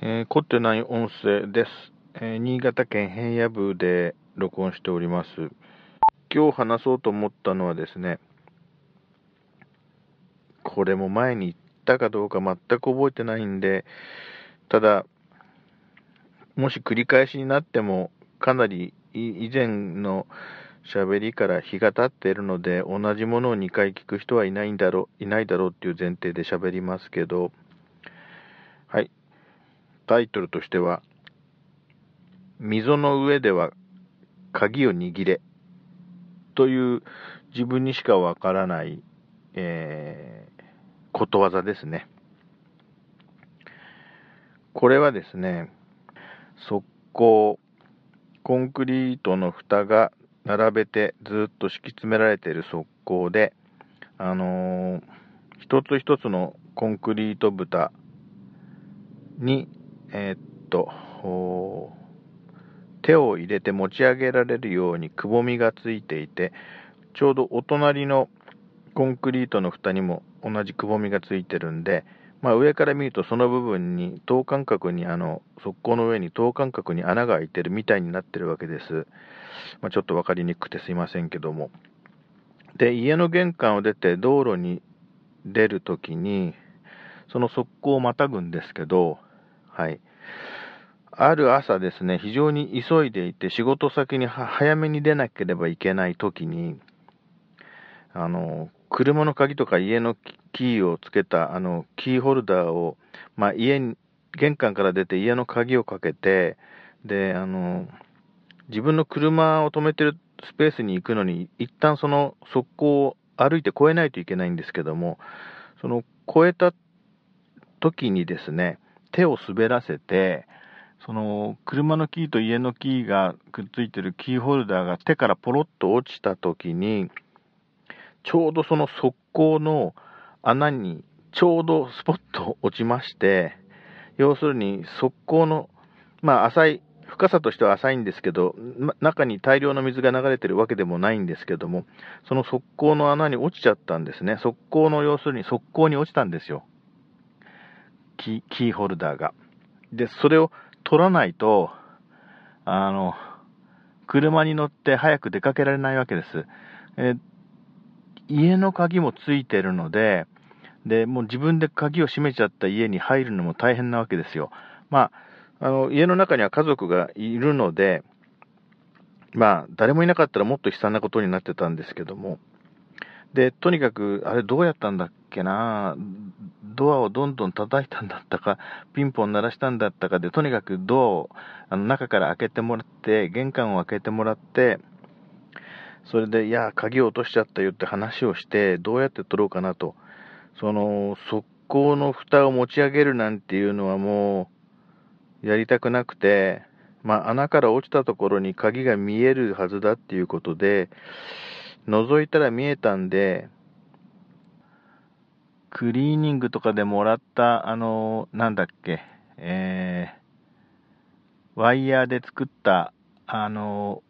えー、凝ってない音声です、えー、新潟県平野部で録音しております。今日話そうと思ったのはですね、これも前に言ったかどうか全く覚えてないんで、ただ、もし繰り返しになっても、かなり以前の喋りから日が経っているので、同じものを2回聞く人はいないんだろう、いないだろうっていう前提で喋りますけど、はい。タイトルとしては、溝の上では鍵を握れという自分にしかわからない、えー、ことわざですね。これはですね、側溝、コンクリートの蓋が並べてずっと敷き詰められている側溝で、あのー、一つ一つのコンクリート蓋にえー、っと、手を入れて持ち上げられるようにくぼみがついていて、ちょうどお隣のコンクリートの蓋にも同じくぼみがついてるんで、まあ、上から見るとその部分に等間隔にあの側溝の上に等間隔に穴が開いてるみたいになってるわけです。まあ、ちょっと分かりにくくてすいませんけども。で、家の玄関を出て道路に出るときに、その側溝をまたぐんですけど、はい。ある朝ですね、非常に急いでいて、仕事先に早めに出なければいけない時に、あの、車の鍵とか家のキーをつけた、あの、キーホルダーを、まあ、家に、玄関から出て家の鍵をかけて、で、あの、自分の車を止めてるスペースに行くのに、一旦その側溝を歩いて越えないといけないんですけども、その越えた時にですね、手を滑らせて、その車のキーと家のキーがくっついてるキーホルダーが手からポロッと落ちた時に、ちょうどその側溝の穴にちょうどスポッと落ちまして、要するに側溝の、まあ浅い、深さとしては浅いんですけど、中に大量の水が流れてるわけでもないんですけども、その側溝の穴に落ちちゃったんですね。側溝の要するに側溝に落ちたんですよ。キーホルダーが。で、それを取らないと、あの、車に乗って早く出かけられないわけです。え家の鍵もついてるので、で、もう自分で鍵を閉めちゃった家に入るのも大変なわけですよ。まあ、あの、家の中には家族がいるので、まあ、誰もいなかったらもっと悲惨なことになってたんですけども、で、とにかく、あれどうやったんだっけな、ドアをどんどん叩いたんだったか、ピンポン鳴らしたんだったかで、とにかくドアをあの中から開けてもらって、玄関を開けてもらって、それで、いや、鍵を落としちゃったよって話をして、どうやって取ろうかなと。その、側溝の蓋を持ち上げるなんていうのはもう、やりたくなくて、まあ、穴から落ちたところに鍵が見えるはずだっていうことで、覗いたら見えたんで、クリーニングとかでもらった、あの、なんだっけ、えー、ワイヤーで作った、あの、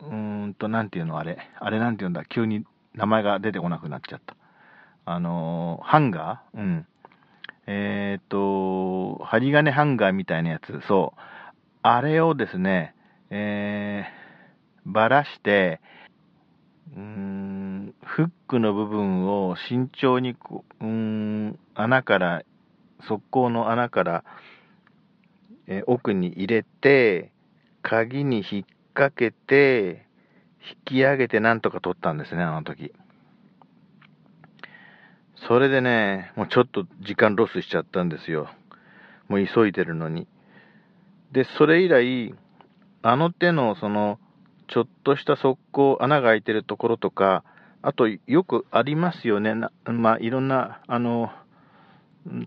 うーんと、なんていうのあれ、あれなんていうんだ、急に名前が出てこなくなっちゃった。あの、ハンガー？うん。えっ、ー、と、針金ハンガーみたいなやつ、そう。あれをですね、えー、ばらして、うん、フックの部分を慎重にこう、うん、穴から、側溝の穴から、え奥に入れて、鍵に引っ掛けて、引き上げてなんとか取ったんですね、あの時。それでね、もうちょっと時間ロスしちゃったんですよ。もう急いでるのに。で、それ以来、あの手のそのちょっとした側溝、穴が開いてるところとか、あとよくありますよね。まあ、いろんな、あの、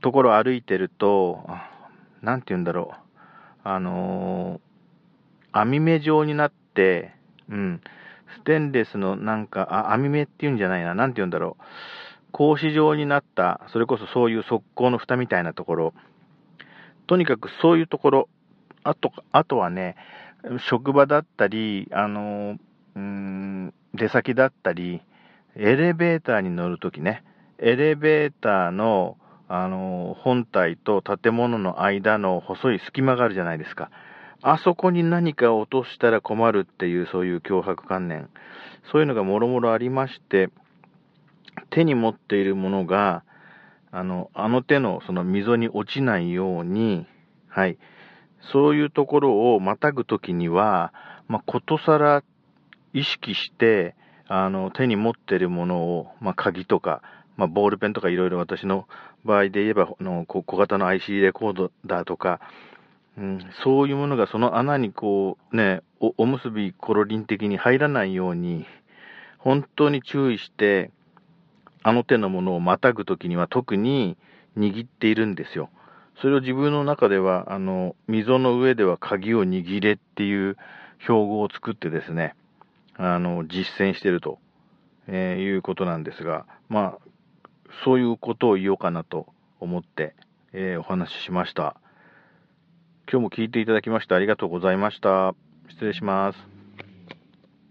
ところを歩いてると、なんて言うんだろう。あの網目状になって、うん、ステンレスのなんか、あ、網目っていうんじゃないな、なんて言うんだろう。格子状になった、それこそそういう側溝の蓋みたいなところ。とにかくそういうところ、あと、あとはね、職場だったり、あの、うん、出先だったり、エレベーターに乗るときね、エレベーターの、あの、本体と建物の間の細い隙間があるじゃないですか。あそこに何か落としたら困るっていう、そういう脅迫観念。そういうのがもろもろありまして、手に持っているものが、あの、あの手のその溝に落ちないように、はい、そういうところをまたぐときには、まあ、ことさら意識して、あの、手に持ってるものを、まあ、鍵とか、まあ、ボールペンとかいろいろ私の場合で言えば、の小型の IC レコードだとか、うん、そういうものがその穴にこうね、おおむすびコロリン的に入らないように、本当に注意して、あの手のものをまたぐときには特に握っているんですよ。それを自分の中では、あの、溝の上では鍵を握れっていう標語を作ってですね、あの、実践してると、えー、いうことなんですが、まあ、そういうことを言おうかなと思って、えー、お話ししました。今日も聞いていただきましてありがとうございました。失礼します。